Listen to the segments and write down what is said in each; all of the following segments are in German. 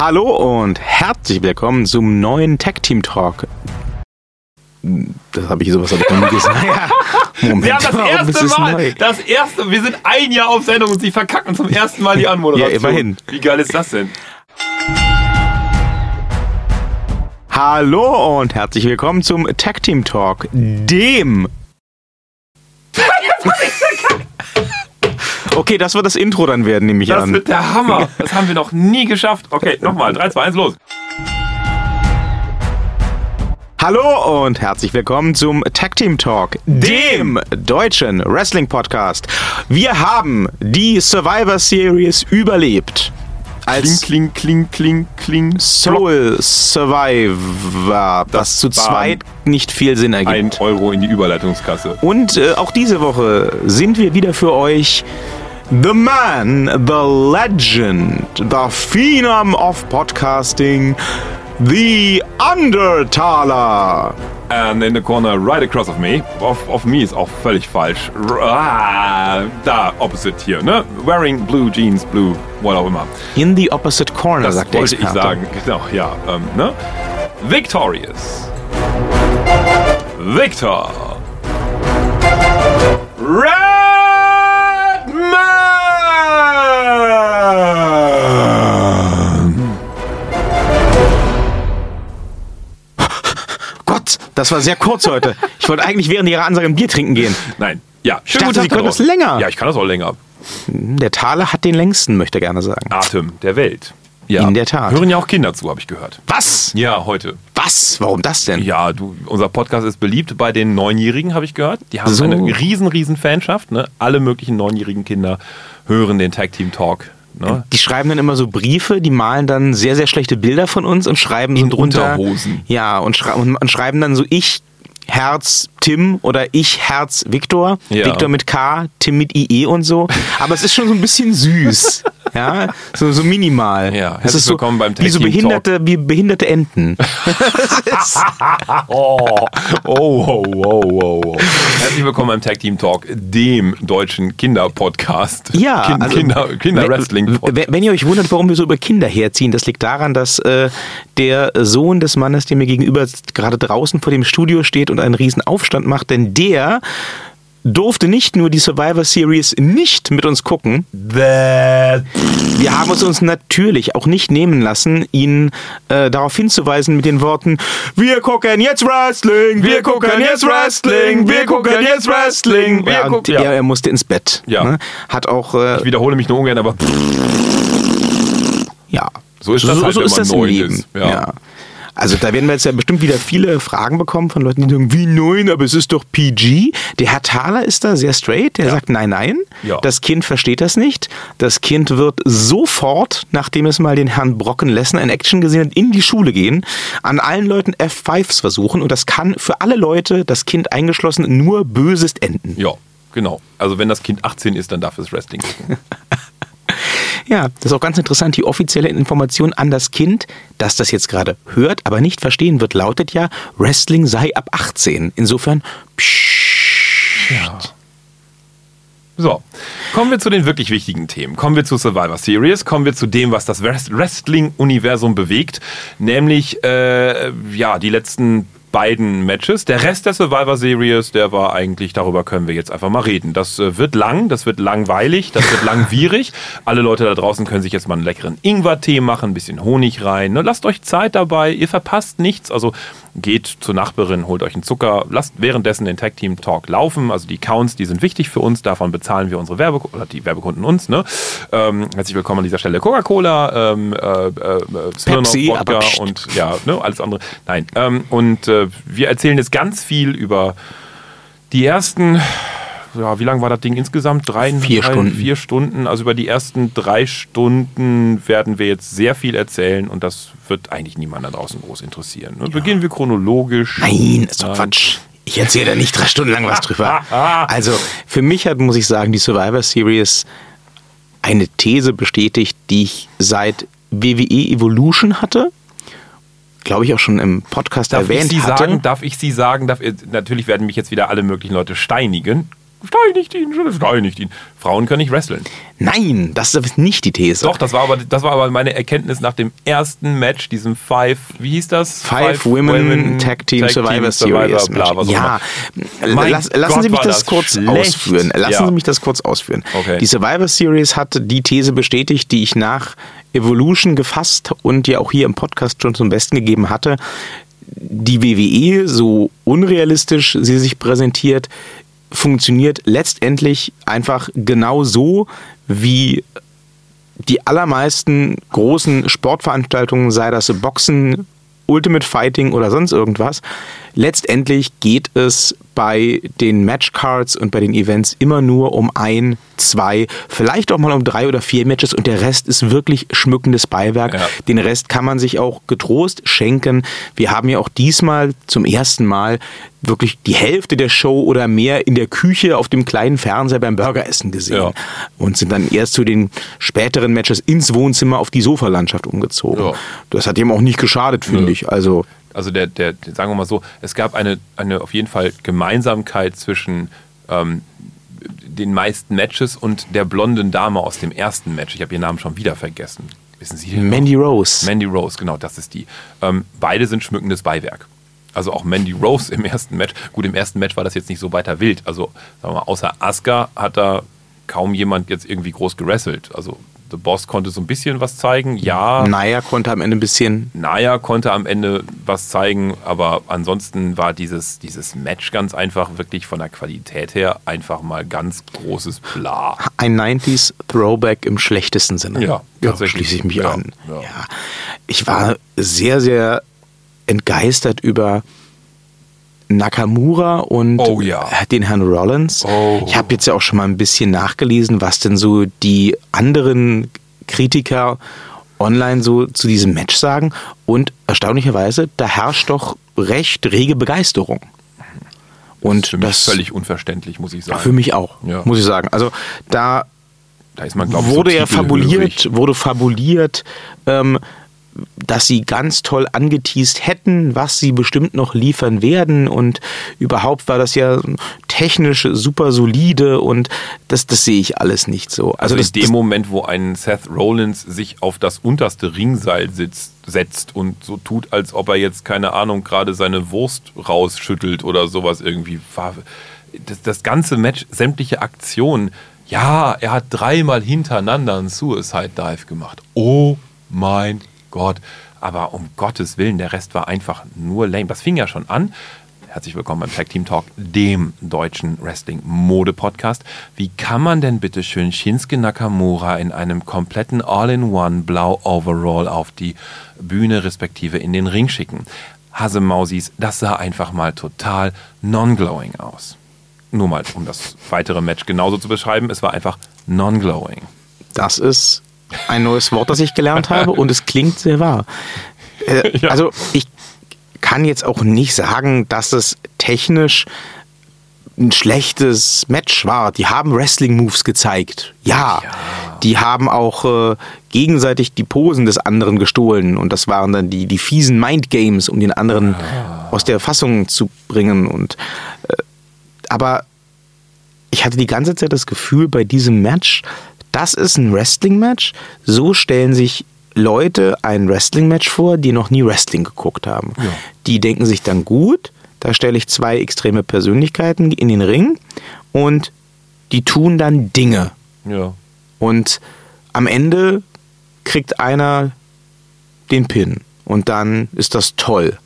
Hallo und herzlich willkommen zum neuen Tech Team Talk. Das habe ich sowas hab ich noch nie gesagt. Ja, Moment, Wir haben das warum ist erste es Mal, neu? das erste, wir sind ein Jahr auf Sendung und sie verkacken zum ersten Mal die Anmoderation. Ja, immerhin. Wie geil ist das denn? Hallo und herzlich willkommen zum Tech Team Talk, dem. Okay, das wird das Intro dann werden, nehme ich Das an. wird der Hammer. Das haben wir noch nie geschafft. Okay, nochmal. 3, 2, 1, los. Hallo und herzlich willkommen zum Tag Team Talk, dem deutschen Wrestling Podcast. Wir haben die Survivor Series überlebt. Kling, Als kling, kling, kling, kling. Soul Survivor, was zu zweit nicht viel Sinn Ein ergibt. Euro in die Überleitungskasse. Und äh, auch diese Woche sind wir wieder für euch The Man, The Legend, The Phenom of Podcasting, The Undertaler. And in the corner right across of me. Of, of me ist auch völlig falsch. Ah, da, opposite hier, ne? Wearing blue jeans, blue, what auch immer. In the opposite corner, Das sagt der wollte ich sagen. Genau, ja. Ähm, ne? Victorious. Victor. Redman. Das war sehr kurz heute. Ich wollte eigentlich während ihrer Ansage ein Bier trinken gehen. Nein. Ja, Ich dachte, Sie können das länger. Ja, ich kann das auch länger. Der Taler hat den längsten, möchte er gerne sagen. Atem der Welt. Ja. In der Tat. Hören ja auch Kinder zu, habe ich gehört. Was? Ja, heute. Was? Warum das denn? Ja, du, unser Podcast ist beliebt bei den Neunjährigen, habe ich gehört. Die haben So. eine riesen, riesen Fanschaft. Ne? Alle möglichen neunjährigen Kinder hören den Tag Team Talk. Ne? Die schreiben dann immer so Briefe, die malen dann sehr, sehr schlechte Bilder von uns und schreiben so In drunter. Unterhosen. Ja, und, schrei und, und schreiben dann so ich Herz Tim oder ich Herz Viktor. Ja. Viktor mit K, Tim mit IE und so. Aber es ist schon so ein bisschen süß. ja, so, so minimal. Ja, es herzlich ist so, willkommen beim wie so Tag Team behinderte, wie behinderte Enten. Oh, oh, oh, oh, oh, oh. Herzlich willkommen beim Tag Team Talk, dem deutschen Kinderpodcast. Ja, kind, also, Kinder, Kinder-Wrestling. wenn, wenn- wenn ihr euch wundert, warum wir so über Kinder herziehen, das liegt daran, dass äh, der Sohn des Mannes, der mir gegenüber gerade draußen vor dem Studio steht und einen riesen Aufstand macht, denn der durfte nicht nur die Survivor Series nicht mit uns gucken, wir haben es uns natürlich auch nicht nehmen lassen, ihn äh, darauf hinzuweisen mit den Worten, wir gucken jetzt Wrestling, wir gucken jetzt Wrestling, wir gucken jetzt Wrestling. Wir Ja, und gucken- ja. er, er musste ins Bett. Ja. Ne? Hat auch äh, Ich wiederhole mich nur ungern, aber Ja. So ist das so, halt, so ist das im neun Leben. ist. Ja. Ja. Also da werden wir jetzt ja bestimmt wieder viele Fragen bekommen von Leuten, die sagen, wie neun, aber es ist doch PG. Der Herr Thaler ist da sehr straight, der sagt nein, nein. Ja. Das Kind versteht das nicht. Das Kind wird sofort, nachdem es mal den Herrn Brocken Lesnar in Action gesehen hat, in die Schule gehen, an allen Leuten F5s versuchen und das kann für alle Leute, das Kind eingeschlossen, nur bösest enden. ja, genau. Also wenn das Kind 18 ist, dann darf es Wrestling gucken. Ja, das ist auch ganz interessant. Die offizielle Information an das Kind, das das jetzt gerade hört, aber nicht verstehen wird, lautet ja, Wrestling sei ab 18. Insofern, pssst. So, kommen wir zu den wirklich wichtigen Themen. Kommen wir zu Survivor Series, kommen wir zu dem, was das Wrest- Wrestling-Universum bewegt, nämlich äh, ja die letzten beiden Matches. Der Rest der Survivor Series, der war eigentlich, darüber können wir jetzt einfach mal reden. Das äh, wird lang, das wird langweilig, das wird langwierig. Alle Leute da draußen können sich jetzt mal einen leckeren Ingwer-Tee machen, ein bisschen Honig rein. Ne? Lasst euch Zeit dabei, ihr verpasst nichts. Also geht zur Nachbarin, holt euch einen Zucker, lasst währenddessen den Tag Team Talk laufen. Also die Counts, die sind wichtig für uns, davon bezahlen wir unsere Werbe oder die Werbekunden uns. Ne? Ähm, herzlich willkommen an dieser Stelle Coca-Cola, ähm, äh, äh, Smirnoff Pepsi, Wodka und ja, ne, alles andere. Nein. Ähm, und äh, wir erzählen jetzt ganz viel über die ersten, ja, wie lang war das Ding insgesamt? Drei, Vier drei, Stunden. Vier Stunden. Also über die ersten drei Stunden werden wir jetzt sehr viel erzählen und das wird eigentlich niemand da draußen groß interessieren. Ne? Beginnen wir chronologisch. Nein, ist doch. Quatsch. Ich erzähle da nicht drei Stunden lang was drüber. Also für mich hat, muss ich sagen, die Survivor Series eine These bestätigt, die ich seit WWE Evolution hatte. Glaube ich auch schon im Podcast Darf ich erwähnt Sie hatte. sagen, darf ich Sie sagen, darf, äh, natürlich werden mich jetzt wieder alle möglichen Leute steinigen. steinigt ihn, steinigt ihn. Frauen können nicht wresteln. Nein, das ist nicht die These. Doch, das war aber, das war aber meine Erkenntnis nach dem ersten Match, diesem Five, wie hieß das? Five, Women, Tag Team Survivor Series. bla, was auch ja, lass, lassen Gott, Sie mich das, das kurz schlecht. ausführen. Lassen Ja. Sie mich das kurz ausführen. Okay. Die Survivor Series hat die These bestätigt, die ich nach Evolution gefasst und ja auch hier im Podcast schon zum Besten gegeben hatte. Die WWE, so unrealistisch sie sich präsentiert, funktioniert letztendlich einfach genau so, wie die allermeisten großen Sportveranstaltungen, sei das Boxen, Ultimate Fighting oder sonst irgendwas, letztendlich geht es bei den Matchcards und bei den Events immer nur um ein, zwei, vielleicht auch mal um drei oder vier Matches und der Rest ist wirklich schmückendes Beiwerk. Ja. Den Rest kann man sich auch getrost schenken. Wir haben ja auch diesmal zum ersten Mal wirklich die Hälfte der Show oder mehr in der Küche auf dem kleinen Fernseher beim Burgeressen gesehen Ja. und sind dann erst zu den späteren Matches ins Wohnzimmer auf die Sofalandschaft umgezogen. Ja. Das hat ihm auch nicht geschadet, finde ich. Also also der, der, sagen wir mal so, es gab eine, eine auf jeden Fall Gemeinsamkeit zwischen ähm, den meisten Matches und der blonden Dame aus dem ersten Match. Ich habe ihren Namen schon wieder vergessen. Wissen Sie den noch? Mandy Rose. Mandy Rose, genau, das ist die. Ähm, beide sind schmückendes Beiwerk. Also auch Mandy Rose im ersten Match. Gut, im ersten Match war das jetzt nicht so weiter wild. Also, sagen wir mal, außer Asuka hat da kaum jemand jetzt irgendwie groß gewrestelt. Also, The Boss konnte so ein bisschen was zeigen. Ja, Naya konnte am Ende ein bisschen. Naya konnte am Ende was zeigen, aber ansonsten war dieses, dieses Match ganz einfach wirklich von der Qualität her einfach mal ganz großes Bla. Ein 90s Throwback im schlechtesten Sinne. Ja, ja tatsächlich. schließe ich mich Ja, an. ja. Ja. Ich war sehr, sehr entgeistert über Nakamura und Oh ja. den Herrn Rollins. Oh. Ich habe jetzt ja auch schon mal ein bisschen nachgelesen, was denn so die anderen Kritiker online so zu diesem Match sagen. Und erstaunlicherweise, da herrscht doch recht rege Begeisterung. Und Für mich das völlig unverständlich, muss ich sagen. für mich auch, Ja. muss ich sagen. Also da da ist man, ich, wurde so ja fabuliert, wurde fabuliert, ähm, dass sie ganz toll angeteased hätten, was sie bestimmt noch liefern werden und überhaupt war das ja technisch super solide und das, das sehe ich alles nicht so. Also, Also, das, in dem das, Moment, wo ein Seth Rollins sich auf das unterste Ringseil sitzt, setzt und so tut, als ob er jetzt, keine Ahnung, gerade seine Wurst rausschüttelt oder sowas irgendwie. war- Das, das ganze Match, sämtliche Aktionen, ja, er hat dreimal hintereinander einen Suicide Dive gemacht. Oh mein Gott. Aber um Gottes Willen, der Rest war einfach nur lame. Das fing ja schon an. Herzlich willkommen beim Tag Team Talk, dem deutschen Wrestling-Mode-Podcast. Wie kann man denn bitte schön Shinsuke Nakamura in einem kompletten All-in-One Blau-Overall auf die Bühne respektive in den Ring schicken? Hasemausis, das sah einfach mal total non-glowing aus. Nur mal, um das weitere Match genauso zu beschreiben, es war einfach non-glowing. das ist ein neues Wort, das ich gelernt habe und es klingt sehr wahr. Äh, Ja. Also ich kann jetzt auch nicht sagen, dass es technisch ein schlechtes Match war. Die haben Wrestling-Moves gezeigt. Ja. Die haben auch äh, gegenseitig die Posen des anderen gestohlen. Und das waren dann die, die fiesen Mind-Games, um den anderen aus der Fassung zu bringen. Und äh, aber ich hatte die ganze Zeit das Gefühl bei diesem Match, das ist ein Wrestling-Match. So stellen sich Leute ein Wrestling-Match vor, die noch nie Wrestling geguckt haben. Ja. Die denken sich dann gut, da stelle ich zwei extreme Persönlichkeiten in den Ring und die tun dann Dinge. Ja. Und am Ende kriegt einer den Pin und dann ist das toll.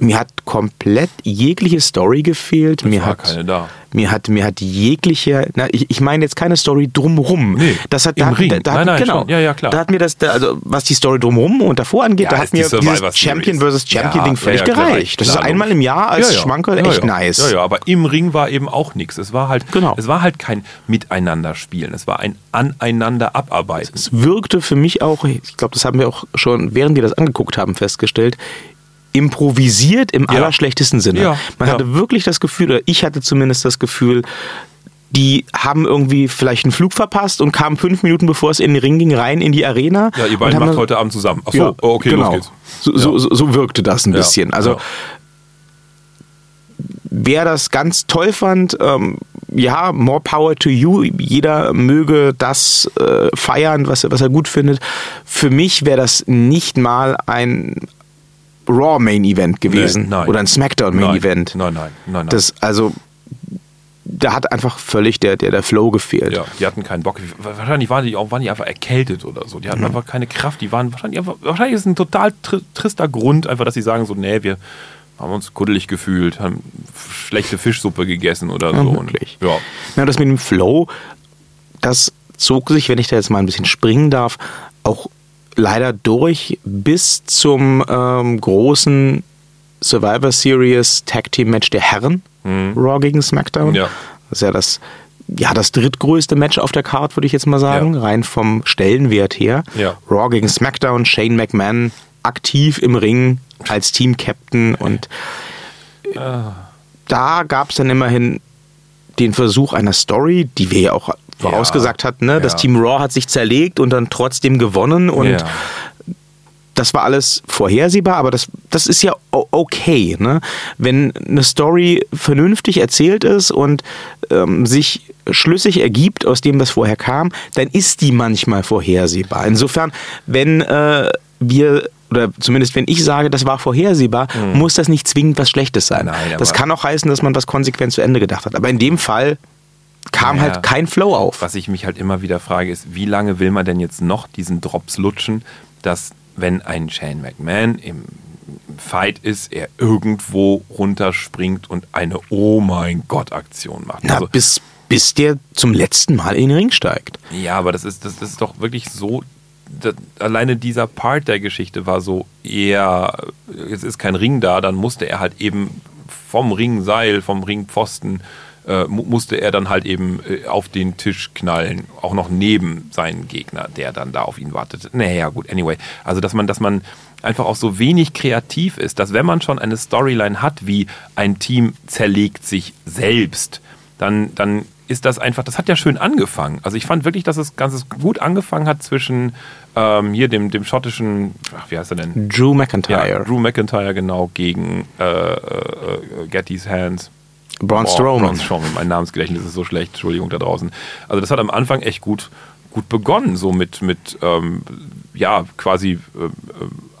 Mir hat komplett jegliche Story gefehlt. mir war hat keine da. mir hat mir hat jegliche, na, ich, ich meine jetzt keine Story drumrum. Nee, das hat im da, Ring. Da, da, Nein, nein, genau. schon. Ja, ja, klar. Da hat mir das, da, also was die Story drumrum und davor angeht, Ja, da hat die mir Survivor dieses Champion vs. Champion Ja, Ding völlig ja, ja, klar, gereicht. Das klar, ist einmal im Jahr als. Schmankerl echt ja. nice. Ja, ja, aber im Ring war eben auch nichts. Es war halt, Genau. es war halt kein Miteinander-Spielen. Es war ein Aneinander-Abarbeiten. Es wirkte für mich auch, ich glaube, das haben wir auch schon, während wir das angeguckt haben, festgestellt, improvisiert im Ja. allerschlechtesten Sinne. Ja, Man ja. hatte wirklich das Gefühl, oder ich hatte zumindest das Gefühl, die haben irgendwie vielleicht einen Flug verpasst und kamen fünf Minuten bevor es in den Ring ging, rein in die Arena. Ja, ihr beiden macht heute Abend zusammen. Achso, Ja, oh, okay, genau. los geht's. So, so, so, so wirkte das ein bisschen. Also wer das ganz toll fand, ähm, ja, more power to you. Jeder möge das äh, feiern, was, was er gut findet. Für mich wäre das nicht mal ein Raw Main Event gewesen Nee, oder ein SmackDown Main Nein, Event. nein, nein, nein, nein. Das also da hat einfach völlig der, der, der Flow gefehlt. Ja, die hatten keinen Bock. Wahrscheinlich waren die auch waren die einfach erkältet oder so. Die Mhm. hatten einfach keine Kraft. Die waren wahrscheinlich einfach, wahrscheinlich ist es ein total tri trister Grund, einfach, dass sie sagen so, nee, wir haben uns kuddelig gefühlt, haben schlechte Fischsuppe gegessen oder Ja, so. Und, wirklich. ja. Na, das mit dem Flow, das zog sich, wenn ich da jetzt mal ein bisschen springen darf, auch leider durch bis zum ähm, großen Survivor Series Tag Team Match der Herren, Raw gegen SmackDown. Mhm. Ja. Das ist ja das, ja, das drittgrößte Match auf der Card, würde ich jetzt mal sagen, Ja. rein vom Stellenwert her. Ja. Raw gegen SmackDown, Shane McMahon aktiv im Ring als Team-Captain und da gab es dann immerhin den Versuch einer Story, die wir ja auch vorausgesagt hatten. Ne? Das Ja. Team Raw hat sich zerlegt und dann trotzdem gewonnen und ja. das war alles vorhersehbar, aber das, das ist ja okay. Ne? Wenn eine Story vernünftig erzählt ist und ähm, sich schlüssig ergibt aus dem, was vorher kam, dann ist die manchmal vorhersehbar. Insofern, wenn äh, wir oder zumindest wenn ich sage, das war vorhersehbar, muss das nicht zwingend was Schlechtes sein. Nein, das kann auch heißen, dass man was konsequent zu Ende gedacht hat. Aber in dem Fall kam Ja. halt kein Flow auf. Was ich mich halt immer wieder frage, ist, wie lange will man denn jetzt noch diesen Drops lutschen, dass wenn ein Shane McMahon im Fight ist, er irgendwo runterspringt und eine Oh mein Gott Aktion macht. Na, Also, bis, bis der zum letzten Mal in den Ring steigt. ja, aber das ist, das, das ist doch wirklich so. Da, alleine dieser Part der Geschichte war so eher, jetzt ist kein Ring da, dann musste er halt eben vom Ringseil, vom Ringpfosten, äh, mu- musste er dann halt eben äh, auf den Tisch knallen, auch noch neben seinen Gegner, der dann da auf ihn wartet. Naja, gut, anyway. Also, dass man, dass man einfach auch so wenig kreativ ist, dass wenn man schon eine Storyline hat, wie ein Team zerlegt sich selbst, dann, dann ist das einfach, das hat ja schön angefangen. Also ich fand wirklich, dass das Ganze gut angefangen hat zwischen ähm, hier dem, dem schottischen, ach, wie heißt er denn? Drew McIntyre. Ja, Drew McIntyre, genau, gegen äh, äh, äh, Getty's Hands. Braun Strowman. Braun Strowman. Mein Namensgedächtnis ist so schlecht, Entschuldigung da draußen. Also das hat am Anfang echt gut, gut begonnen, so mit, mit ähm, ja, quasi äh, äh,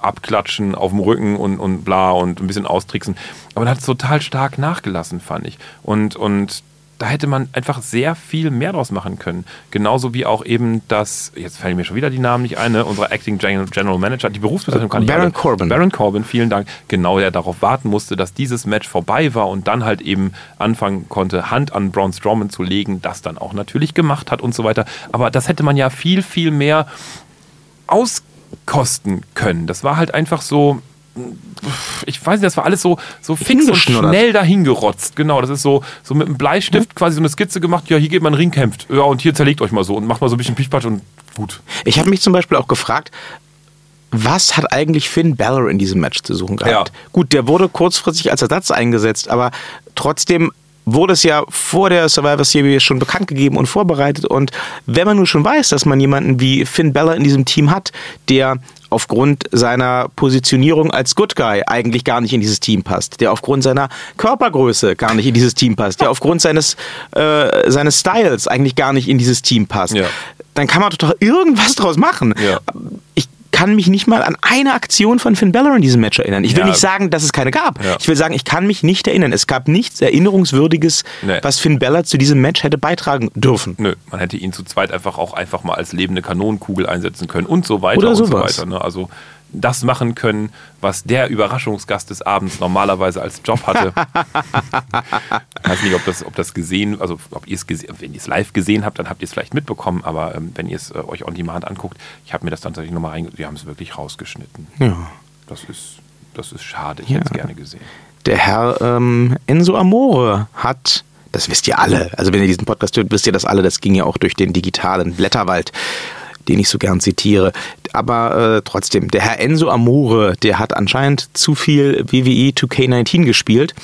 abklatschen auf dem Rücken und, und bla und ein bisschen austricksen. Aber dann hat es total stark nachgelassen, fand ich. Und, und da hätte man einfach sehr viel mehr draus machen können. Genauso wie auch eben das, jetzt fallen mir schon wieder die Namen nicht ein, ne? unser Acting General Manager, die Berufsbezeichnung kann ich Baron alle. Corbin. Baron Corbin, vielen Dank. Genau, der darauf warten musste, dass dieses Match vorbei war und dann halt eben anfangen konnte, Hand an Braun Strowman zu legen, das dann auch natürlich gemacht hat und so weiter. Aber das hätte man ja viel, viel mehr auskosten können. Das war halt einfach so, ich weiß nicht, das war alles so, so fix und schnell dahingerotzt. Genau, das ist so, so mit einem Bleistift quasi so eine Skizze gemacht. Ja, hier geht man Ring kämpft. Ja, und hier zerlegt euch mal so und macht mal so ein bisschen Pichpatsch und gut. Ich habe mich zum Beispiel auch gefragt, was hat eigentlich Finn Balor in diesem Match zu suchen gehabt? Ja. Gut, der wurde kurzfristig als Ersatz eingesetzt, aber trotzdem wurde es ja vor der Survivor Series schon bekannt gegeben und vorbereitet. Und wenn man nun schon weiß, dass man jemanden wie Finn Balor in diesem Team hat, der aufgrund seiner Positionierung als Good Guy eigentlich gar nicht in dieses Team passt, der aufgrund seiner Körpergröße gar nicht in dieses Team passt, der aufgrund seines, äh, seines Styles eigentlich gar nicht in dieses Team passt, Ja. dann kann man doch irgendwas draus machen. Ja. Ich kann mich nicht mal an eine Aktion von Finn Balor in diesem Match erinnern. Ich will Ja. nicht sagen, dass es keine gab. Ja. Ich will sagen, ich kann mich nicht erinnern. Es gab nichts Erinnerungswürdiges, Nee. was Finn Balor zu diesem Match hätte beitragen dürfen. Nö, man hätte ihn zu zweit einfach auch einfach mal als lebende Kanonenkugel einsetzen können und so weiter Oder und so sowas. weiter. Ne? Also das machen können, was der Überraschungsgast des Abends normalerweise als Job hatte. ich weiß nicht, ob das, ob das gesehen, also ob ihr es gesehen, wenn ihr es live gesehen habt, dann habt ihr es vielleicht mitbekommen, aber ähm, wenn ihr es äh, euch on demand anguckt, ich habe mir das dann tatsächlich nochmal rein, die haben es wirklich rausgeschnitten. Ja. Das ist, das ist schade, ich Ja. hätte es gerne gesehen. Der Herr ähm, Enzo Amore hat, das wisst ihr alle, also wenn ihr diesen Podcast hört, wisst ihr das alle, das ging ja auch durch den digitalen Blätterwald, den ich so gern zitiere. Aber äh, trotzdem, der Herr Enzo Amore, der hat anscheinend zu viel WWE 2K19 gespielt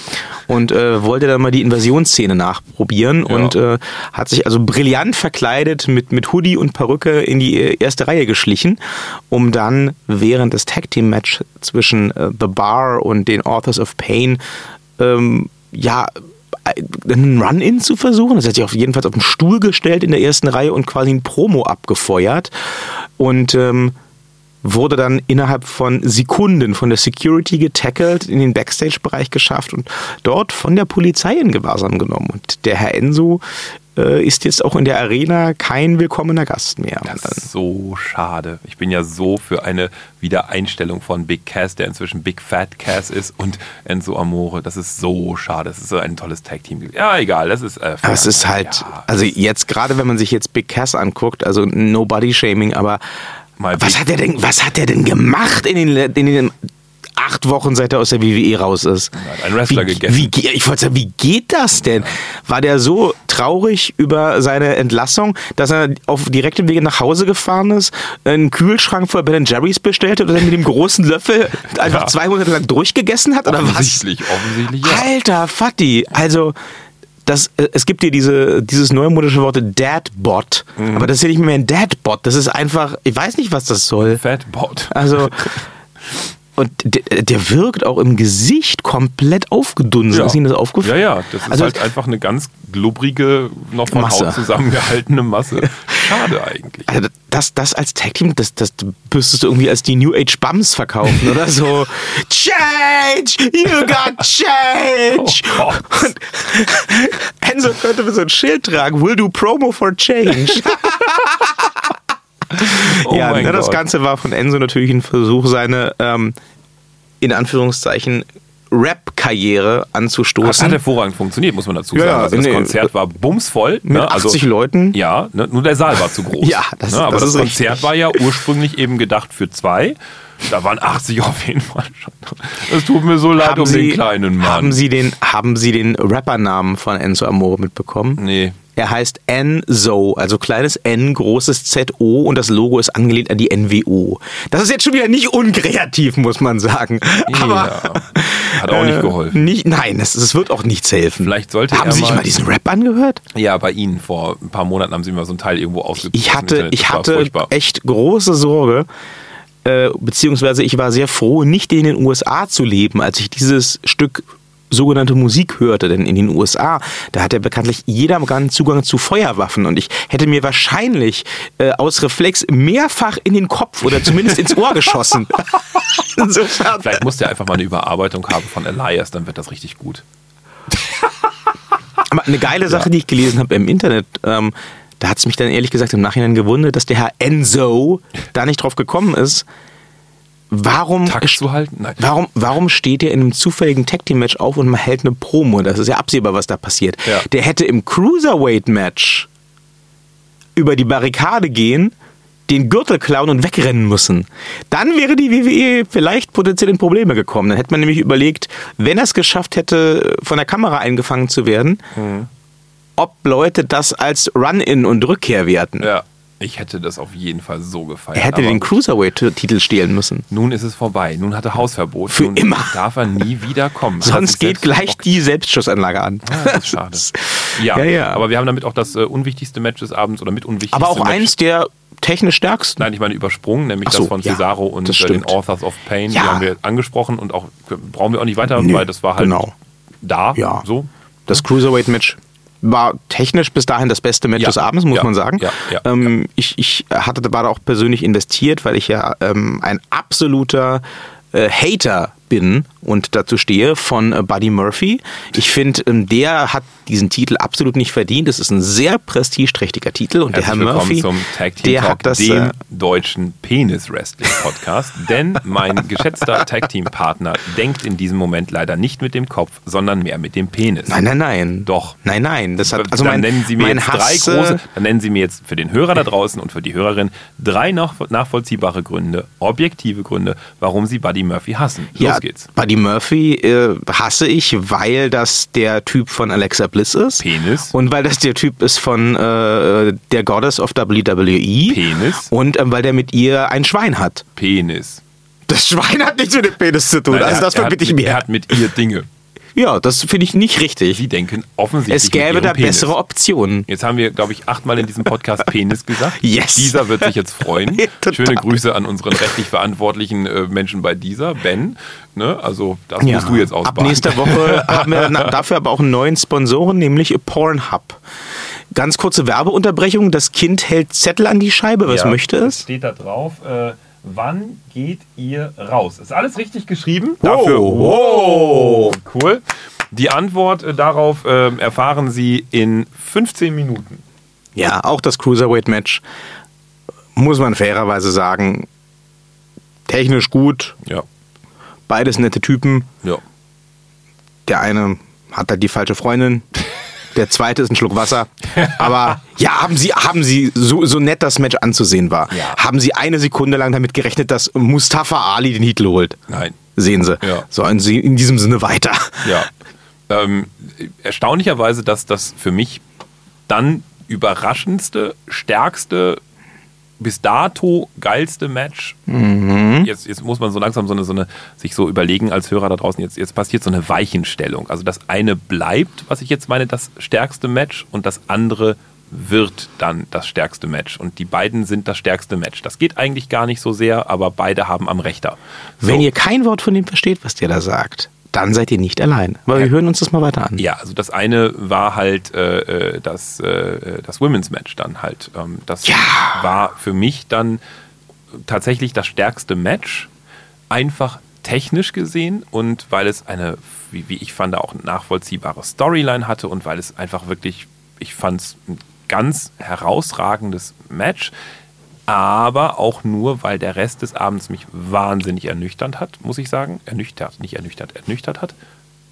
und äh, wollte dann mal die Invasionsszene nachprobieren Ja. und äh, hat sich also brillant verkleidet mit, mit Hoodie und Perücke in die äh, erste Reihe geschlichen, um dann während des Tag Team Match zwischen äh, The Bar und den Authors of Pain ähm, ja, einen Run-In zu versuchen. Das hat sich auf jeden Fall auf den Stuhl gestellt in der ersten Reihe und quasi ein Promo abgefeuert. Und ähm, wurde dann innerhalb von Sekunden von der Security getackelt, in den Backstage-Bereich geschafft und dort von der Polizei in Gewahrsam genommen. Und der Herr Enzo äh, ist jetzt auch in der Arena kein willkommener Gast mehr. Das ist so schade. Ich bin ja so für eine Wiedereinstellung von Big Cass, der inzwischen Big Fat Cass ist, und Enzo Amore. Das ist so schade. Das ist so ein tolles Tag-Team. Ja, egal. Das ist. Äh, aber es ist halt, ja, also jetzt gerade, wenn man sich jetzt Big Cass anguckt, also Nobody-Shaming, aber was hat er denn, was hat er denn gemacht in den, in den acht Wochen, seit er aus der WWE raus ist. Ein Wrestler wie, gegessen. Wie, ich wollte sagen, wie geht das denn? War der so traurig über seine Entlassung, dass er auf direktem Wege nach Hause gefahren ist, einen Kühlschrank voll Ben Jerry's bestellt hat und dann mit dem großen Löffel einfach ja. zwei Monate lang durchgegessen hat? Oder offensichtlich, was? Offensichtlich, ja. Alter, Fatti, also das, äh, es gibt hier diese, dieses neumodische Wort Dadbot, mhm. aber das ist ja nicht mehr ein Dadbot, das ist einfach, ich weiß nicht, was das soll. Fatbot. Also, Und der, der, wirkt auch im Gesicht komplett aufgedunsen. Ja. Ist Ihnen das aufgefallen? Ja, ja. Das ist also halt einfach eine ganz glubbrige, noch von Masse. Haut zusammengehaltene Masse. Schade eigentlich. Also das, das als Tag-Team, das, das müsstest du irgendwie als die New Age Bums verkaufen, oder so. change! You got change! Oh Und Enzo könnte so ein Schild tragen. Will do promo for change. oh ja, ne, das Ganze war von Enzo natürlich ein Versuch, seine ähm, in Anführungszeichen Rap-Karriere anzustoßen. Das hat hervorragend funktioniert, muss man dazu sagen. Ja, also das nee, Konzert war bumsvoll. Mit ne? 80 also, Leuten. Ja, ne? nur der Saal war zu groß. ja, das, ne? Aber das, das Konzert richtig. war ja ursprünglich eben gedacht für zwei. Da waren 80 auf jeden Fall schon. Es tut mir so leid haben um Sie, den kleinen Mann. Haben Sie den, haben Sie den Rappernamen von Enzo Amore mitbekommen? Nee. Er heißt Enzo, also kleines N, großes Z-O und das Logo ist angelehnt an die NWO. Das ist jetzt schon wieder nicht unkreativ, muss man sagen. Aber ja, hat auch nicht äh, geholfen. Nicht, nein, es, wird auch nichts helfen. Vielleicht sollte haben Sie sich mal diesen Rap angehört? Ja, bei Ihnen vor ein paar Monaten haben Sie mir so ein Teil irgendwo ausgezogen. Ich hatte, ich hatte echt große Sorge, äh, beziehungsweise ich war sehr froh, nicht in den USA zu leben, als ich dieses Stück sogenannte Musik hörte. Denn in den USA, da hat ja bekanntlich jeder Zugang zu Feuerwaffen. Und ich hätte mir wahrscheinlich äh, aus Reflex mehrfach in den Kopf oder zumindest ins Ohr geschossen. Insofern. Vielleicht muss der einfach mal eine Überarbeitung haben von Elias, dann wird das richtig gut. Aber eine geile Sache, ja. die ich gelesen habe im Internet, ähm, da hat es mich dann ehrlich gesagt im Nachhinein gewundert, dass der Herr Enzo da nicht drauf gekommen ist, Warum, zu halten? Nein. warum, warum steht er in einem zufälligen Tag Team Match auf und man hält eine Promo? Das ist ja absehbar, was da passiert. Ja. Der hätte im Cruiserweight Match über die Barrikade gehen, den Gürtel klauen und wegrennen müssen. Dann wäre die WWE vielleicht potenziell in Probleme gekommen. Dann hätte man nämlich überlegt, wenn er es geschafft hätte, von der Kamera eingefangen zu werden, mhm. ob Leute das als Run-In und Rückkehr werten. Ja. Ich hätte das auf jeden Fall so gefeiert. Er hätte den Cruiserweight-Titel stehlen müssen. Nun ist es vorbei. Nun hat er Hausverbot. Für nun immer. Darf er nie wieder kommen. Sonst geht gleich die Selbstschussanlage an. Ah, das ist schade. ja, ja, ja, aber wir haben damit auch das äh, unwichtigste Match des Abends oder mit unwichtigste Aber auch Match. eins der technisch stärksten. Nein, ich meine übersprungen, nämlich so, das von Cesaro ja, und äh, den Authors of Pain. Ja. Die haben wir angesprochen und auch brauchen wir auch nicht weiter, Nö, weil das war halt genau. da. Ja. So. Das Cruiserweight-Match war technisch bis dahin das beste Match ja. des Abends, muss ja. man sagen. Ja. Ähm, ich, ich hatte da auch persönlich investiert, weil ich ja ähm, ein absoluter äh, Hater bin und dazu stehe von äh, Buddy Murphy. Ich finde, ähm, der hat diesen Titel absolut nicht verdient. Es ist ein sehr prestigeträchtiger Titel und Herzlich der Herr Murphy, zum Tag Team der Talk, hat das dem äh, deutschen Penis Wrestling Podcast, denn mein geschätzter Tag Team Partner denkt in diesem Moment leider nicht mit dem Kopf, sondern mehr mit dem Penis. Nein, nein, nein. Doch. Nein, nein, das hat also dann mein, nennen Sie mir jetzt Hass, drei große, dann nennen Sie mir jetzt für den Hörer da draußen und für die Hörerin drei nachvollziehbare Gründe, objektive Gründe, warum Sie Buddy Murphy hassen. Los ja, geht's. Buddy Murphy äh, hasse ich, weil das der Typ von Alexa Bliss ist. Penis. Und weil das der Typ ist von äh, der Goddess of WWE. Penis. Und ähm, weil der mit ihr ein Schwein hat. Penis. Das Schwein hat nichts mit dem Penis zu tun. Nein, also das verbitte ich mir. Er hat mit ihr Dinge. Ja, das finde ich nicht richtig. Sie denken offensichtlich. Es gäbe mit da Penis. bessere Optionen. Jetzt haben wir, glaube ich, achtmal in diesem Podcast Penis gesagt. Yes. Dieser wird sich jetzt freuen. Total. Schöne Grüße an unseren rechtlich verantwortlichen äh, Menschen bei dieser, Ben. Ne? Also, das Ja. musst du jetzt Ab ausbaden. nächster Woche haben wir na- dafür aber auch einen neuen Sponsoren, nämlich Pornhub. Ganz kurze Werbeunterbrechung. Das Kind hält Zettel an die Scheibe. Was Ja, möchte es? Steht da drauf. Äh, wann geht ihr raus? Ist alles richtig geschrieben? Wow. Dafür. Wow. Cool. Die Antwort äh, darauf äh, erfahren Sie in 15 Minuten. Ja, auch das Cruiserweight-Match. Muss man fairerweise sagen. Technisch gut. Ja. Beides nette Typen. Ja. Der eine hat halt die falsche Freundin. Der zweite ist ein Schluck Wasser. Aber ja, haben Sie, haben Sie, so, so nett das Match anzusehen war, Ja. haben Sie eine Sekunde lang damit gerechnet, dass Mustafa Ali den Titel holt? Nein. Sehen Sie. Ja. So, in, Sie- in diesem Sinne weiter. Ja. Ähm, erstaunlicherweise, dass das für mich dann überraschendste, stärkste, bis dato geilste Match. Jetzt, jetzt muss man so langsam so eine, so eine, sich so überlegen als Hörer da draußen, jetzt, jetzt passiert so eine Weichenstellung. Also das eine bleibt, was ich jetzt meine, das stärkste Match und das andere wird dann das stärkste Match. Und die beiden sind das stärkste Match. Das geht eigentlich gar nicht so sehr, aber beide haben am Rechter. So. Wenn ihr kein Wort von dem versteht, was der da sagt, dann seid ihr nicht allein. Aber wir hören uns das mal weiter an. Ja, also das eine war halt äh, äh, das, äh, das Women's Match dann halt. Ähm, das Ja. war für mich dann tatsächlich das stärkste Match. Einfach technisch gesehen und weil es eine, wie, wie ich fand, auch nachvollziehbare Storyline hatte und weil es einfach wirklich, ich fand es ein ganz herausragendes Match. Aber auch nur, weil der Rest des Abends mich wahnsinnig ernüchternd hat, muss ich sagen. Ernüchtert, nicht ernüchtert, ernüchtert hat.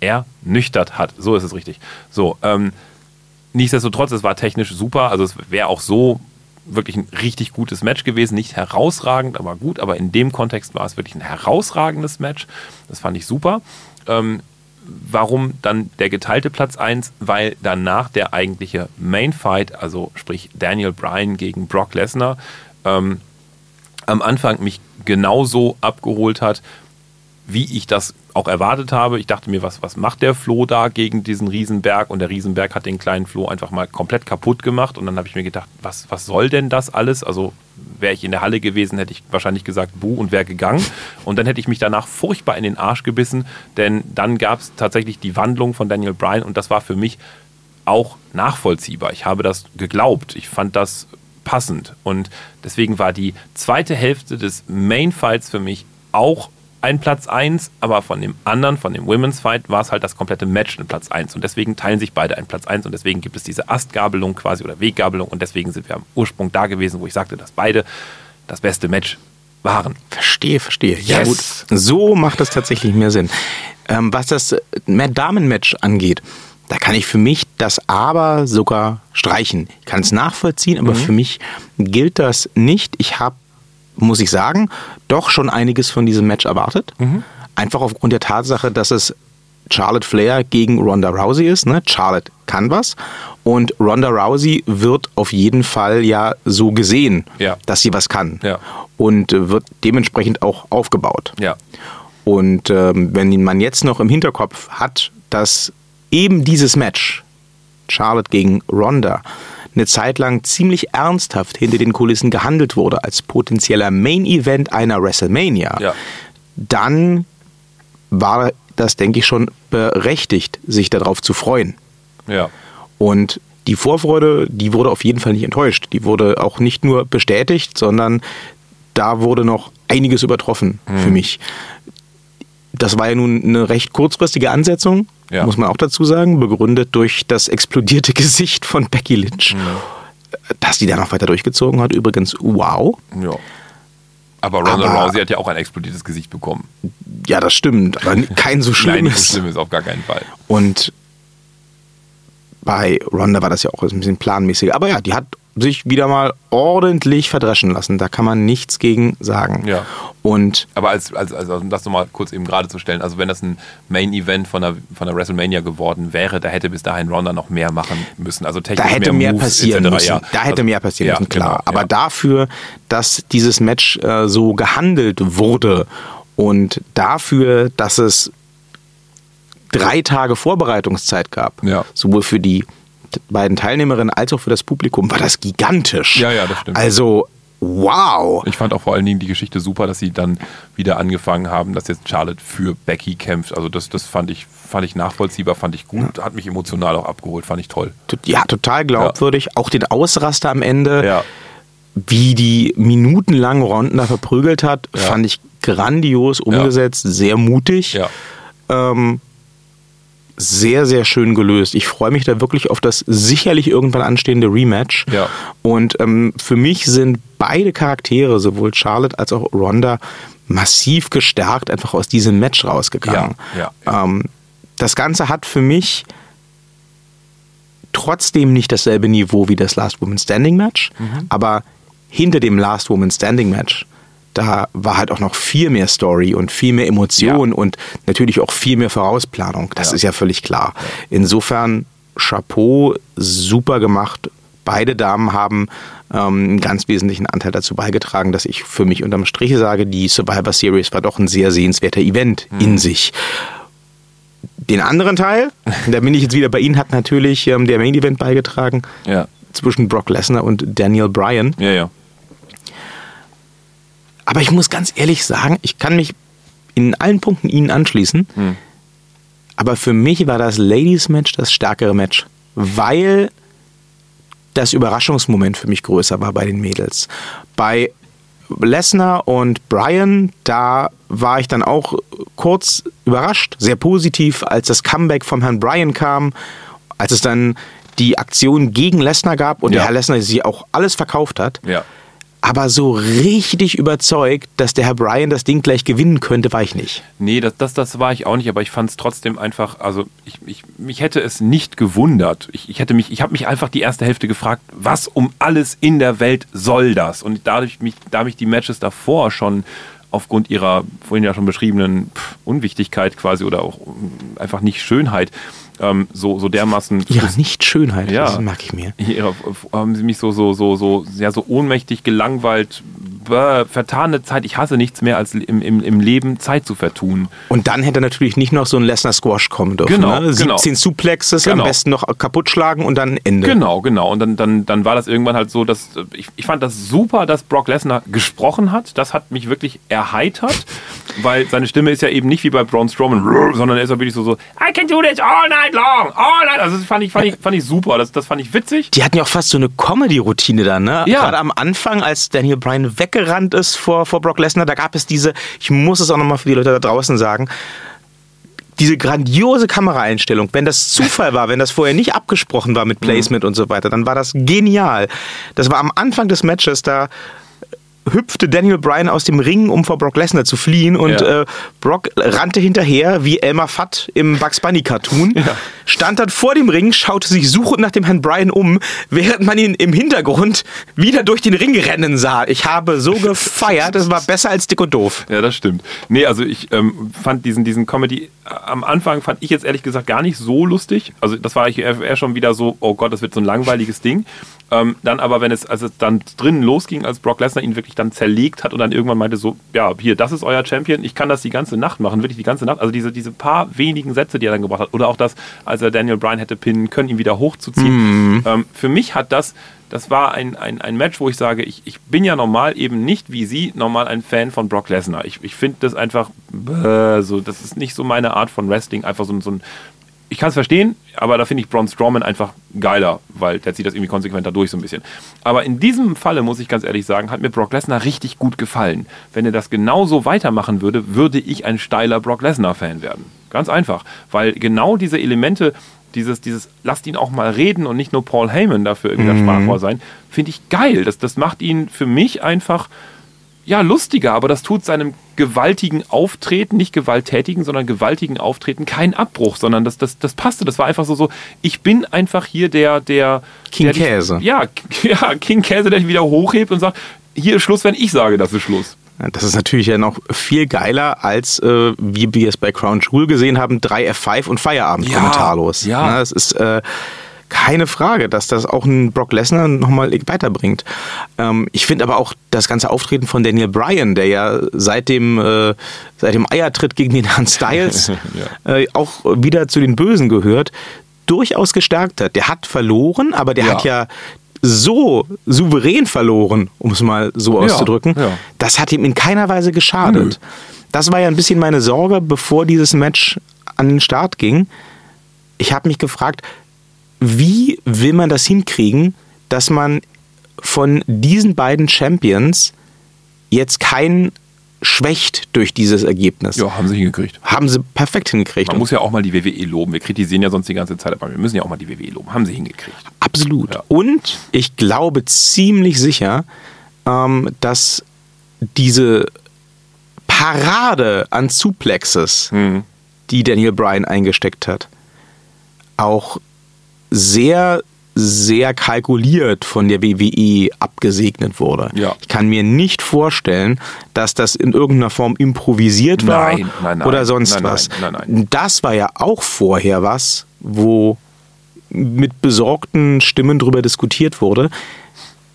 Ernüchtert hat, so ist es richtig. So, ähm, nichtsdestotrotz, es war technisch super. Also es wäre auch so wirklich ein richtig gutes Match gewesen. Nicht herausragend, aber gut. Aber in dem Kontext war es wirklich ein herausragendes Match. Das fand ich super. Ähm, warum dann der geteilte Platz 1? Weil danach der eigentliche Main Fight, also sprich Daniel Bryan gegen Brock Lesnar, ähm, am Anfang mich genauso abgeholt hat, wie ich das auch erwartet habe. Ich dachte mir, was, was macht der Flo da gegen diesen Riesenberg? Und der Riesenberg hat den kleinen Flo einfach mal komplett kaputt gemacht. Und dann habe ich mir gedacht, was, was soll denn das alles? Also wäre ich in der Halle gewesen, hätte ich wahrscheinlich gesagt, buh und wäre gegangen. Und dann hätte ich mich danach furchtbar in den Arsch gebissen, denn dann gab es tatsächlich die Wandlung von Daniel Bryan und das war für mich auch nachvollziehbar. Ich habe das geglaubt. Ich fand das passend. Und deswegen war die zweite Hälfte des Main Fights für mich auch ein Platz 1, aber von dem anderen, von dem Women's Fight, war es halt das komplette Match ein Platz 1. Und deswegen teilen sich beide einen Platz 1 und deswegen gibt es diese Astgabelung quasi oder Weggabelung und deswegen sind wir am Ursprung da gewesen, wo ich sagte, dass beide das beste Match waren. Verstehe, verstehe. Ja Yes. gut, so macht das tatsächlich mehr Sinn. Ähm, was das Damen-Match angeht, da kann ich für mich das Aber sogar streichen. Ich kann es nachvollziehen, aber für mich gilt das nicht. Ich habe, muss ich sagen, doch schon einiges von diesem Match erwartet. Einfach aufgrund der Tatsache, dass es Charlotte Flair gegen Ronda Rousey ist. Ne? Charlotte kann was und Ronda Rousey wird auf jeden Fall ja so gesehen, Ja. dass sie was kann Ja. und äh, wird dementsprechend auch aufgebaut. Ja. Und ähm, wenn man jetzt noch im Hinterkopf hat, dass eben dieses Match, Charlotte gegen Ronda, eine Zeit lang ziemlich ernsthaft hinter den Kulissen gehandelt wurde als potenzieller Main Event einer WrestleMania, Ja. dann war das, denke ich, schon berechtigt, sich darauf zu freuen. Ja. Und die Vorfreude, die wurde auf jeden Fall nicht enttäuscht. Die wurde auch nicht nur bestätigt, sondern da wurde noch einiges übertroffen für mich. Das war ja nun eine recht kurzfristige Ansetzung, Ja. muss man auch dazu sagen, begründet durch das explodierte Gesicht von Becky Lynch. Dass die da noch weiter durchgezogen hat, übrigens, wow. ja. Aber Ronda Aber- Rousey hat ja auch ein explodiertes Gesicht bekommen. Ja, das stimmt, aber kein so Nein, schlimmes. nicht so schlimm ist auf gar keinen Fall. Und bei Ronda war das ja auch ein bisschen planmäßiger. Aber ja, die hat sich wieder mal ordentlich verdreschen lassen. Da kann man nichts gegen sagen. Ja. Und Aber als, als, also um das nochmal kurz eben gerade zu stellen, also wenn das ein Main-Event von der, von der WrestleMania geworden wäre, da hätte bis dahin Ronda noch mehr machen müssen. Also technisch da hätte mehr, Moves passieren etc. müssen. Ja. Da hätte Also, mehr passieren ja, müssen, klar. genau, Aber ja. dafür, dass dieses Match äh, so gehandelt wurde und dafür, dass es drei Tage Vorbereitungszeit gab, sowohl für die beiden Teilnehmerinnen als auch für das Publikum, war das gigantisch. Ja, ja, das stimmt. Also, wow. Ich fand auch vor allen Dingen die Geschichte super, dass sie dann wieder angefangen haben, dass jetzt Charlotte für Becky kämpft. Also das, das fand ich, fand ich nachvollziehbar, fand ich gut, hat mich emotional auch abgeholt, fand ich toll. Ja, total glaubwürdig. Auch den Ausraster am Ende, Ja. wie die minutenlang Ronda verprügelt hat, Ja. fand ich grandios umgesetzt, sehr mutig. Ja. Ähm, sehr, sehr schön gelöst. Ich freue mich da wirklich auf das sicherlich irgendwann anstehende Rematch. Ja. Und ähm, für mich sind beide Charaktere, sowohl Charlotte als auch Ronda, massiv gestärkt einfach aus diesem Match rausgegangen. Ja, ja, Ähm, das Ganze hat für mich trotzdem nicht dasselbe Niveau wie das Last Woman Standing Match, Mhm. aber hinter dem Last Woman Standing Match, da war halt auch noch viel mehr Story und viel mehr Emotion Ja. und natürlich auch viel mehr Vorausplanung. Das Ja. ist ja völlig klar. Insofern Chapeau, super gemacht. Beide Damen haben ähm, einen ganz wesentlichen Anteil dazu beigetragen, dass ich für mich unterm Strich sage, die Survivor Series war doch ein sehr sehenswerter Event Mhm. in sich. Den anderen Teil, da bin ich jetzt wieder bei Ihnen, hat natürlich ähm, der Main Event beigetragen Ja. zwischen Brock Lesnar und Daniel Bryan. Ja, ja. Aber ich muss ganz ehrlich sagen, ich kann mich in allen Punkten Ihnen anschließen. Hm. Aber für mich war das Ladies Match das stärkere Match, weil das Überraschungsmoment für mich größer war bei den Mädels. Bei Lesnar und Bryan, da war ich dann auch kurz überrascht, sehr positiv, als das Comeback vom Herrn Bryan kam, als es dann die Aktion gegen Lesnar gab und Ja. der Herr Lesnar sie auch alles verkauft hat. Ja. Aber so richtig überzeugt, dass der Herr Bryan das Ding gleich gewinnen könnte, war ich nicht. Nee, das, das, das war ich auch nicht, aber ich fand es trotzdem einfach, also ich, ich, mich hätte es nicht gewundert. Ich, ich mich, ich habe mich einfach die erste Hälfte gefragt, was um alles in der Welt soll das? Und dadurch mich, da mich die Matches davor schon aufgrund ihrer vorhin ja schon beschriebenen Unwichtigkeit quasi oder auch mm, einfach nicht Schönheit ähm, so, so dermaßen Ja, nicht Schönheit, Ja. das mag ich mir. ihre, haben sie mich so, so, so, so, ja, so ohnmächtig, gelangweilt, bäh, vertane Zeit. Ich hasse nichts mehr, als im, im, im Leben Zeit zu vertun. Und dann hätte natürlich nicht noch so ein Lesnar Squash kommen dürfen. Genau, ne? genau. 17 Suplexes, am Genau. besten noch kaputt schlagen und dann Ende. Genau, genau. Und dann, dann, dann war das irgendwann halt so, dass äh, ich, ich fand das super, dass Brock Lesnar gesprochen hat. Das hat mich wirklich erheitert, weil seine Stimme ist ja eben nicht wie bei Braun Strowman, sondern er ist ja wirklich so, so I can do this all night long, all night. Also das fand ich, fand ich, fand ich super. Das, das fand ich witzig. Die hatten ja auch fast so eine Comedy-Routine dann, ne? Ja. Gerade am Anfang, als Daniel Bryan weggerannt ist vor, vor Brock Lesnar, da gab es diese, ich muss es auch nochmal für die Leute da draußen sagen, diese grandiose Kameraeinstellung, wenn das Zufall war, wenn das vorher nicht abgesprochen war mit Placement und so weiter, dann war das genial. Das war am Anfang des Matches, da hüpfte Daniel Bryan aus dem Ring, um vor Brock Lesnar zu fliehen und Ja. äh, Brock rannte hinterher wie Elmer Fudd im Bugs Bunny Cartoon, stand dann vor dem Ring, schaute sich suchend nach dem Herrn Bryan um, während man ihn im Hintergrund wieder durch den Ring rennen sah. Ich habe so gefeiert, das war besser als dick und doof. Ja, das stimmt. Nee, also ich ähm, fand diesen, diesen Comedy äh, am Anfang fand ich jetzt ehrlich gesagt gar nicht so lustig. Also das war ich eher schon wieder so, oh Gott, das wird so ein langweiliges Ding. Ähm, dann aber, wenn es, als es dann drinnen losging, als Brock Lesnar ihn wirklich dann zerlegt hat und dann irgendwann meinte so, ja, hier, das ist euer Champion, ich kann das die ganze Nacht machen, wirklich die ganze Nacht. Also diese, diese paar wenigen Sätze, die er dann gebracht hat. Oder auch das, als er Daniel Bryan hätte pinnen können, ihn wieder hochzuziehen. Ähm, für mich hat das das war ein, ein, ein Match, wo ich sage, ich, ich bin ja normal eben nicht wie Sie normal ein Fan von Brock Lesnar. Ich, ich finde das einfach bäh, so, das ist nicht so meine Art von Wrestling. Einfach so, so ein. Ich kann es verstehen, aber da finde ich Braun Strowman einfach geiler, weil der zieht das irgendwie konsequenter durch so ein bisschen. Aber in diesem Falle, muss ich ganz ehrlich sagen, hat mir Brock Lesnar richtig gut gefallen. Wenn er das genauso weitermachen würde, würde ich ein steiler Brock Lesnar-Fan werden. Ganz einfach. Weil genau diese Elemente, dieses, dieses, lasst ihn auch mal reden und nicht nur Paul Heyman dafür irgendwie das Sprachrohr sein, finde ich geil. Das, das macht ihn für mich einfach, ja, lustiger, aber das tut seinem gewaltigen Auftreten, nicht gewalttätigen, sondern gewaltigen Auftreten keinen Abbruch, sondern das, das, das passte. Das war einfach so, so, ich bin einfach hier der, der. King der Käse. Ja, ja, King Käse, der wieder hochhebt und sagt, hier ist Schluss, wenn ich sage, das ist Schluss. Das ist natürlich ja noch viel geiler, als äh, wie wir es bei Crown Jewel gesehen haben, drei F5 und Feierabend Ja, kommentarlos. ja. Ne, Das ist äh, keine Frage, dass das auch einen Brock Lesnar nochmal weiterbringt. Ähm, ich finde aber auch das ganze Auftreten von Daniel Bryan, der ja seit dem, äh, seit dem Eiertritt gegen den Herrn Styles ja. äh, auch wieder zu den Bösen gehört, durchaus gestärkt hat. Der hat verloren, aber der ja. hat ja so souverän verloren, um es mal so auszudrücken. Ja, das hat ihm in keiner Weise geschadet. Nö. Das war ja ein bisschen meine Sorge, bevor dieses Match an den Start ging. Ich habe mich gefragt, wie will man das hinkriegen, dass man von diesen beiden Champions jetzt keinen schwächt durch dieses Ergebnis. Ja, haben sie hingekriegt. Haben sie perfekt hingekriegt. Man muss ja auch mal die WWE loben. Wir kritisieren ja sonst die ganze Zeit, aber wir müssen ja auch mal die WWE loben. Haben sie hingekriegt. Absolut. Ja. Und ich glaube ziemlich sicher, ähm, dass diese Parade an Suplexes, mhm. die Daniel Bryan eingesteckt hat, auch sehr, sehr kalkuliert von der WWE abgesegnet wurde. Ja. Ich kann mir nicht vorstellen, dass das in irgendeiner Form improvisiert war nein, nein, nein, oder sonst was. Das war ja auch vorher was, wo mit besorgten Stimmen darüber diskutiert wurde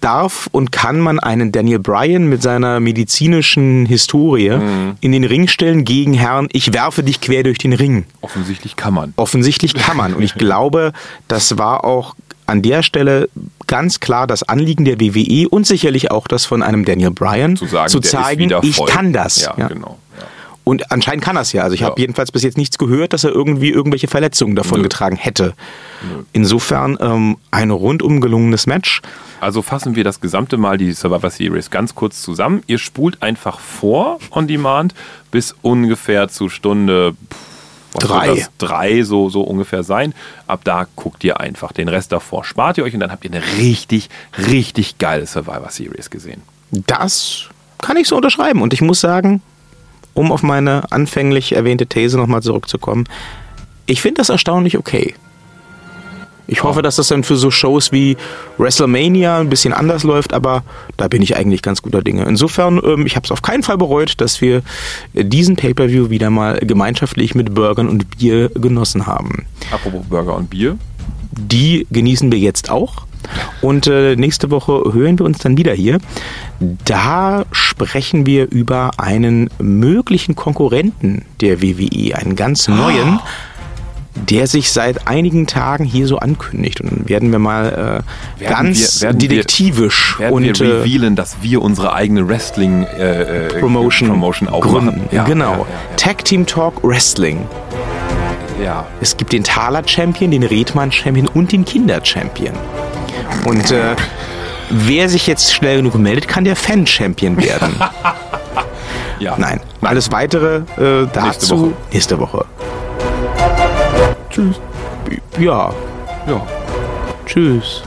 darf und kann man einen Daniel Bryan mit seiner medizinischen Historie mhm. in den Ring stellen gegen Herrn, ich werfe dich quer durch den Ring. Offensichtlich kann man. Offensichtlich kann man. Und ich glaube, das war auch an der Stelle ganz klar das Anliegen der WWE und sicherlich auch das von einem Daniel Bryan zu, sagen, zu zeigen, ich kann das. Ja, ja. genau. Und anscheinend kann er es ja. Also ich ja. habe jedenfalls bis jetzt nichts gehört, dass er irgendwie irgendwelche Verletzungen davon Nö. getragen hätte. Nö. Insofern ähm, ein rundum gelungenes Match. Also fassen wir das gesamte Mal die Survivor Series ganz kurz zusammen. Ihr spult einfach vor on demand bis ungefähr zu Stunde drei. drei so, so ungefähr sein. Ab da guckt ihr einfach. Den Rest davor spart ihr euch und dann habt ihr eine richtig, richtig geile Survivor Series gesehen. Das kann ich so unterschreiben. Und ich muss sagen, um auf meine anfänglich erwähnte These nochmal zurückzukommen, ich finde das erstaunlich okay. Ich hoffe, dass das dann für so Shows wie WrestleMania ein bisschen anders läuft, aber da bin ich eigentlich ganz guter Dinge. Insofern, ähm, ich habe es auf keinen Fall bereut, dass wir diesen Pay-per-View wieder mal gemeinschaftlich mit Burgern und Bier genossen haben. Apropos Burger und Bier. Die genießen wir jetzt auch. Und äh, nächste Woche hören wir uns dann wieder hier. Da sprechen wir über einen möglichen Konkurrenten der WWE, einen ganz neuen. Oh der sich seit einigen Tagen hier so ankündigt. Und dann werden wir mal äh, werden ganz wir, detektivisch wir, und wir äh, revealen, dass wir unsere eigene Wrestling äh, äh Promotion, Promotion gründen. Ja, genau. Ja, ja, Tag Team Talk Wrestling. Ja. Es gibt den Thaler Champion, den Redmann Champion und den Kinder Champion. Und äh, wer sich jetzt schnell genug meldet, kann der Fan Champion werden. ja. Nein. Alles weitere äh, dazu nächste Woche. Nächste Woche. Tschüss. Ja. Ja. Tschüss.